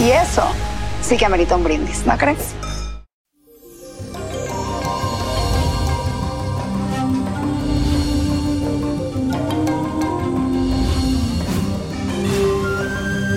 Y eso sí que amerita un brindis, ¿no crees?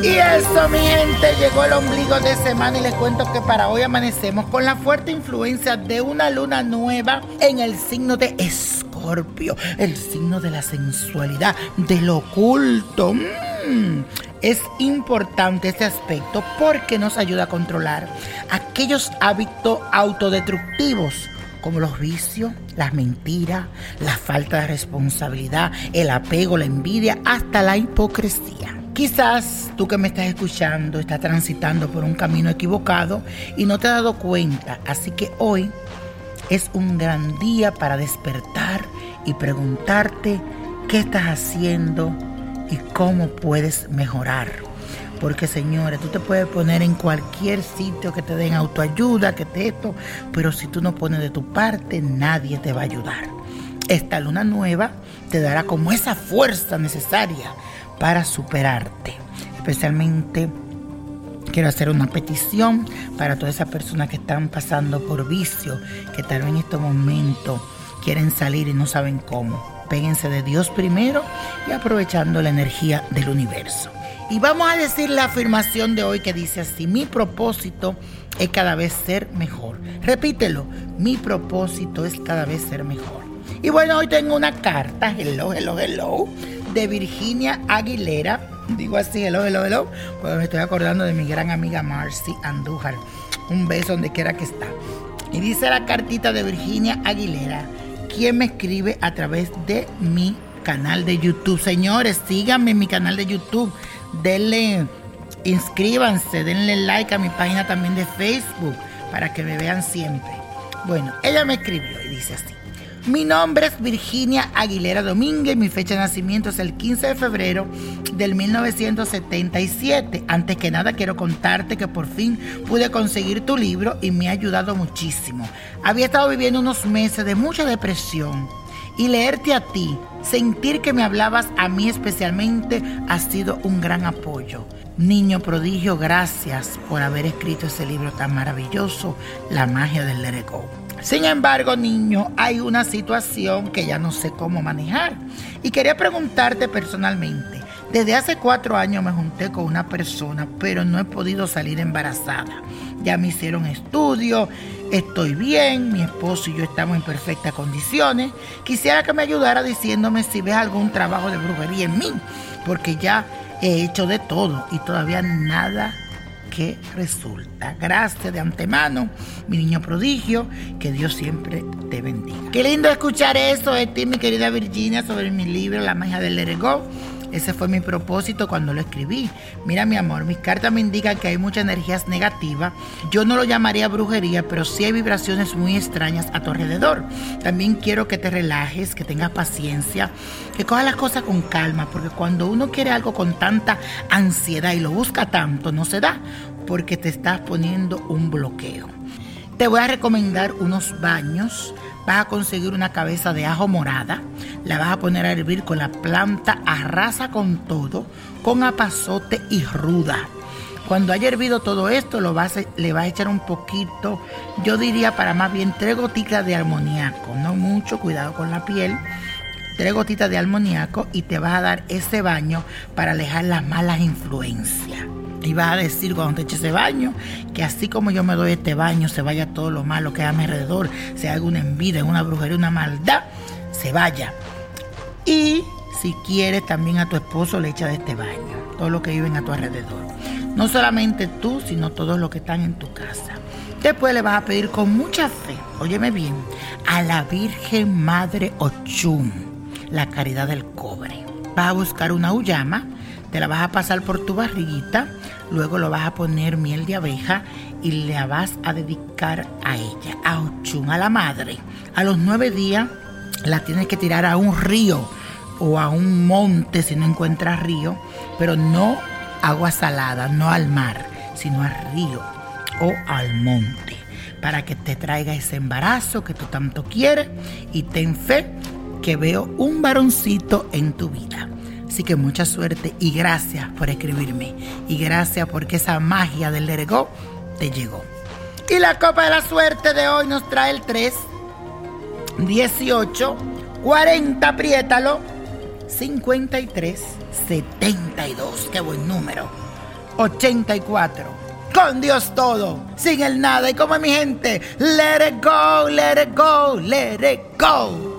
Y eso, mi gente, llegó el ombligo de semana y les cuento que para hoy amanecemos con la fuerte influencia de una luna nueva en el signo de Escorpio, el signo de la sensualidad, del oculto. Mm, Es importante este aspecto porque nos ayuda a controlar aquellos hábitos autodestructivos como los vicios, las mentiras, la falta de responsabilidad, el apego, la envidia, hasta la hipocresía. Quizás tú que me estás escuchando estás transitando por un camino equivocado y no te has dado cuenta, así que hoy es un gran día para despertar y preguntarte qué estás haciendo y cómo puedes mejorar. Porque señores, tú te puedes poner en cualquier sitio que te den autoayuda, que te esto, pero si tú no pones de tu parte, nadie te va a ayudar. Esta luna nueva te dará como esa fuerza necesaria para superarte. Especialmente quiero hacer una petición para todas esas personas que están pasando por vicio, que tal vez en estos momentos quieren salir y no saben cómo. Péguense de Dios primero y aprovechando la energía del universo. Y vamos a decir la afirmación de hoy que dice así, mi propósito es cada vez ser mejor. Repítelo, mi propósito es cada vez ser mejor. Y bueno, hoy tengo una carta, hello, hello, hello, de Virginia Aguilera. Digo así, hello, hello, hello, porque me estoy acordando de mi gran amiga Marcy Andújar. Un beso donde quiera que está. Y dice la cartita de Virginia Aguilera, quien me escribe a través de mi canal de YouTube. Señores, síganme en mi canal de YouTube. Denle, inscríbanse, denle like a mi página también de Facebook para que me vean siempre. Bueno, ella me escribió y dice así. Mi nombre es Virginia Aguilera Domínguez, mi fecha de nacimiento es el 15 de febrero del 1977. Antes que nada quiero contarte que por fin pude conseguir tu libro y me ha ayudado muchísimo. Había estado viviendo unos meses de mucha depresión y leerte a ti, sentir que me hablabas a mí especialmente, ha sido un gran apoyo. Niño prodigio, gracias por haber escrito ese libro tan maravilloso, La magia del Let. Sin embargo, niño, hay una situación que ya no sé cómo manejar. Y quería preguntarte personalmente. Desde hace cuatro años me junté con una persona, pero no he podido salir embarazada. Ya me hicieron estudios, estoy bien, mi esposo y yo estamos en perfectas condiciones. Quisiera que me ayudara diciéndome si ves algún trabajo de brujería en mí, porque ya he hecho de todo y todavía nada qué resulta. Gracias de antemano, mi niño prodigio, que Dios siempre te bendiga. Qué lindo escuchar eso de ti, mi querida Virginia, sobre mi libro La magia del Lerego. Ese fue mi propósito cuando lo escribí. Mira mi amor, mis cartas me indican que hay muchas energías negativas. Yo no lo llamaría brujería, pero sí hay vibraciones muy extrañas a tu alrededor. También quiero que te relajes, que tengas paciencia, que cojas las cosas con calma, porque cuando uno quiere algo con tanta ansiedad y lo busca tanto, no se da, porque te estás poniendo un bloqueo. Te voy a recomendar unos baños vas a conseguir una cabeza de ajo morada, la vas a poner a hervir con la planta arrasa con todo, con apazote y ruda. Cuando haya hervido todo esto, lo vas le vas a echar un poquito, yo diría para más bien tres gotitas de amoníaco, no mucho, cuidado con la piel. Tres gotitas de amoníaco y te vas a dar ese baño para alejar las malas influencias. Y vas a decir cuando te eches ese baño, que así como yo me doy este baño, se vaya todo lo malo que hay a mi alrededor, sea alguna envidia, una brujería, una maldad, se vaya. Y si quieres, también a tu esposo le echa de este baño, todo lo que viven a tu alrededor. No solamente tú, sino todos los que están en tu casa. Después le vas a pedir con mucha fe, óyeme bien, a la Virgen Madre Ochum, la caridad del cobre. Vas a buscar una uyama, te la vas a pasar por tu barriguita Luego lo vas a poner miel de abeja y le vas a dedicar a ella, a Ochun, a la madre. A los nueve días la tienes que tirar a un río o a un monte si no encuentras río, pero no agua salada, no al mar, sino al río o al monte, para que te traiga ese embarazo que tú tanto quieres y ten fe que veo un varoncito en tu vida. Así que mucha suerte y gracias por escribirme. Y gracias porque esa magia del Lerego te llegó. Y la copa de la suerte de hoy nos trae el 3, 18, 40, apriétalo, 53, 72, qué buen número, 84. Con Dios todo, sin el nada. Y como mi gente, let it go, let it go, let it go.